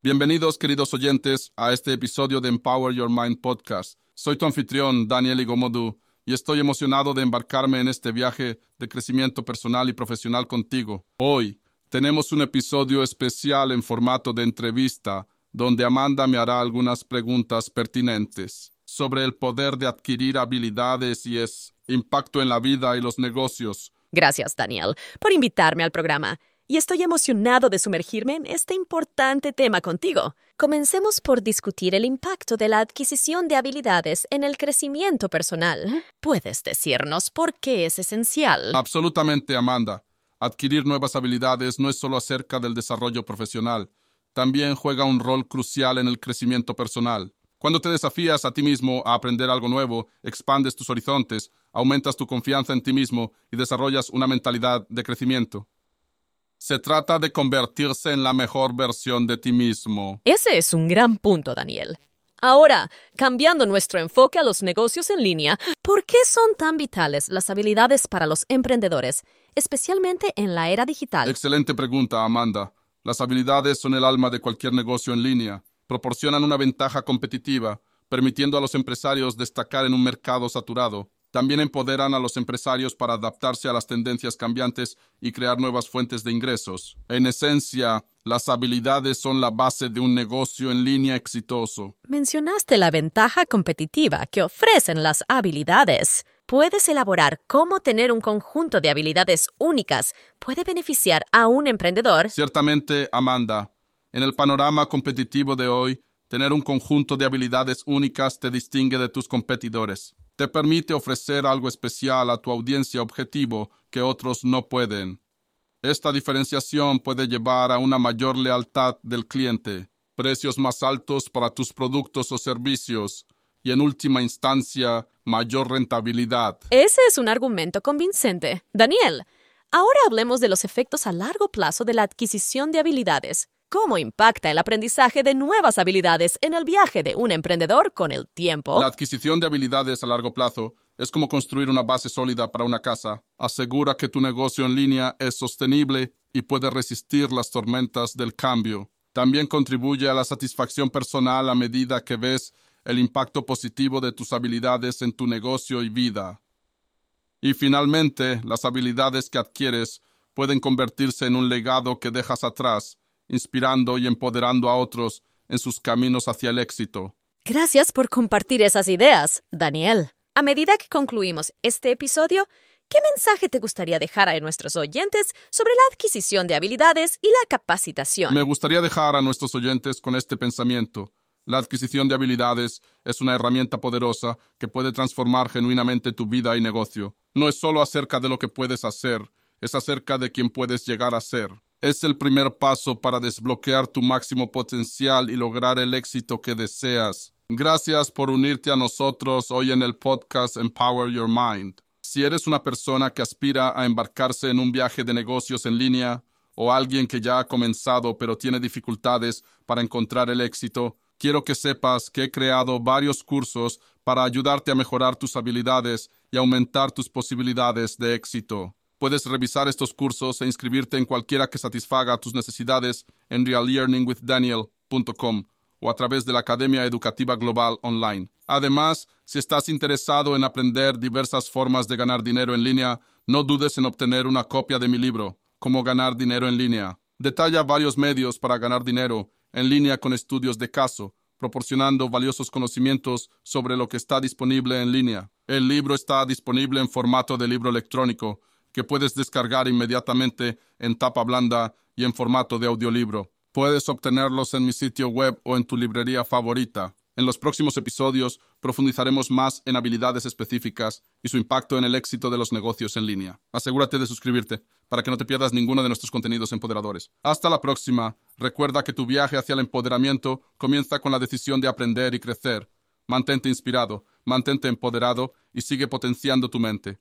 Bienvenidos, queridos oyentes, a este episodio de Empower Your Mind Podcast. Soy tu anfitrión, Daniel Igomodu, y estoy emocionado de embarcarme en este viaje de crecimiento personal y profesional contigo. Hoy tenemos un episodio especial en formato de entrevista, donde Amanda me hará algunas preguntas pertinentes sobre el poder de adquirir habilidades y es impacto en la vida y los negocios. Gracias, Daniel, por invitarme al programa y estoy emocionado de sumergirme en este importante tema contigo. Comencemos por discutir el impacto de la adquisición de habilidades en el crecimiento personal. ¿Puedes decirnos por qué es esencial? Absolutamente, Amanda. Adquirir nuevas habilidades no es solo acerca del desarrollo profesional, también juega un rol crucial en el crecimiento personal. Cuando te desafías a ti mismo a aprender algo nuevo, expandes tus horizontes, aumentas tu confianza en ti mismo y desarrollas una mentalidad de crecimiento. Se trata de convertirse en la mejor versión de ti mismo. Ese es un gran punto, Daniel. Ahora, cambiando nuestro enfoque a los negocios en línea, ¿por qué son tan vitales las habilidades para los emprendedores, especialmente en la era digital? Excelente pregunta, Amanda. Las habilidades son el alma de cualquier negocio en línea. Proporcionan una ventaja competitiva, permitiendo a los empresarios destacar en un mercado saturado. También empoderan a los empresarios para adaptarse a las tendencias cambiantes y crear nuevas fuentes de ingresos. En esencia, las habilidades son la base de un negocio en línea exitoso. Mencionaste la ventaja competitiva que ofrecen las habilidades. ¿Puedes elaborar cómo tener un conjunto de habilidades únicas puede beneficiar a un emprendedor? Ciertamente, Amanda. En el panorama competitivo de hoy, tener un conjunto de habilidades únicas te distingue de tus competidores te permite ofrecer algo especial a tu audiencia objetivo que otros no pueden. Esta diferenciación puede llevar a una mayor lealtad del cliente, precios más altos para tus productos o servicios y, en última instancia, mayor rentabilidad. Ese es un argumento convincente. Daniel, ahora hablemos de los efectos a largo plazo de la adquisición de habilidades. ¿Cómo impacta el aprendizaje de nuevas habilidades en el viaje de un emprendedor con el tiempo? La adquisición de habilidades a largo plazo es como construir una base sólida para una casa. Asegura que tu negocio en línea es sostenible y puede resistir las tormentas del cambio. También contribuye a la satisfacción personal a medida que ves el impacto positivo de tus habilidades en tu negocio y vida. Y finalmente, las habilidades que adquieres pueden convertirse en un legado que dejas atrás inspirando y empoderando a otros en sus caminos hacia el éxito. Gracias por compartir esas ideas, Daniel. A medida que concluimos este episodio, ¿qué mensaje te gustaría dejar a nuestros oyentes sobre la adquisición de habilidades y la capacitación? Me gustaría dejar a nuestros oyentes con este pensamiento. La adquisición de habilidades es una herramienta poderosa que puede transformar genuinamente tu vida y negocio. No es solo acerca de lo que puedes hacer, es acerca de quién puedes llegar a ser es el primer paso para desbloquear tu máximo potencial y lograr el éxito que deseas. Gracias por unirte a nosotros hoy en el podcast Empower Your Mind. Si eres una persona que aspira a embarcarse en un viaje de negocios en línea o alguien que ya ha comenzado pero tiene dificultades para encontrar el éxito, quiero que sepas que he creado varios cursos para ayudarte a mejorar tus habilidades y aumentar tus posibilidades de éxito. Puedes revisar estos cursos e inscribirte en cualquiera que satisfaga tus necesidades en reallearningwithdaniel.com o a través de la Academia Educativa Global Online. Además, si estás interesado en aprender diversas formas de ganar dinero en línea, no dudes en obtener una copia de mi libro, Cómo ganar dinero en línea. Detalla varios medios para ganar dinero en línea con estudios de caso, proporcionando valiosos conocimientos sobre lo que está disponible en línea. El libro está disponible en formato de libro electrónico que puedes descargar inmediatamente en tapa blanda y en formato de audiolibro. Puedes obtenerlos en mi sitio web o en tu librería favorita. En los próximos episodios profundizaremos más en habilidades específicas y su impacto en el éxito de los negocios en línea. Asegúrate de suscribirte para que no te pierdas ninguno de nuestros contenidos empoderadores. Hasta la próxima. Recuerda que tu viaje hacia el empoderamiento comienza con la decisión de aprender y crecer. Mantente inspirado, mantente empoderado y sigue potenciando tu mente.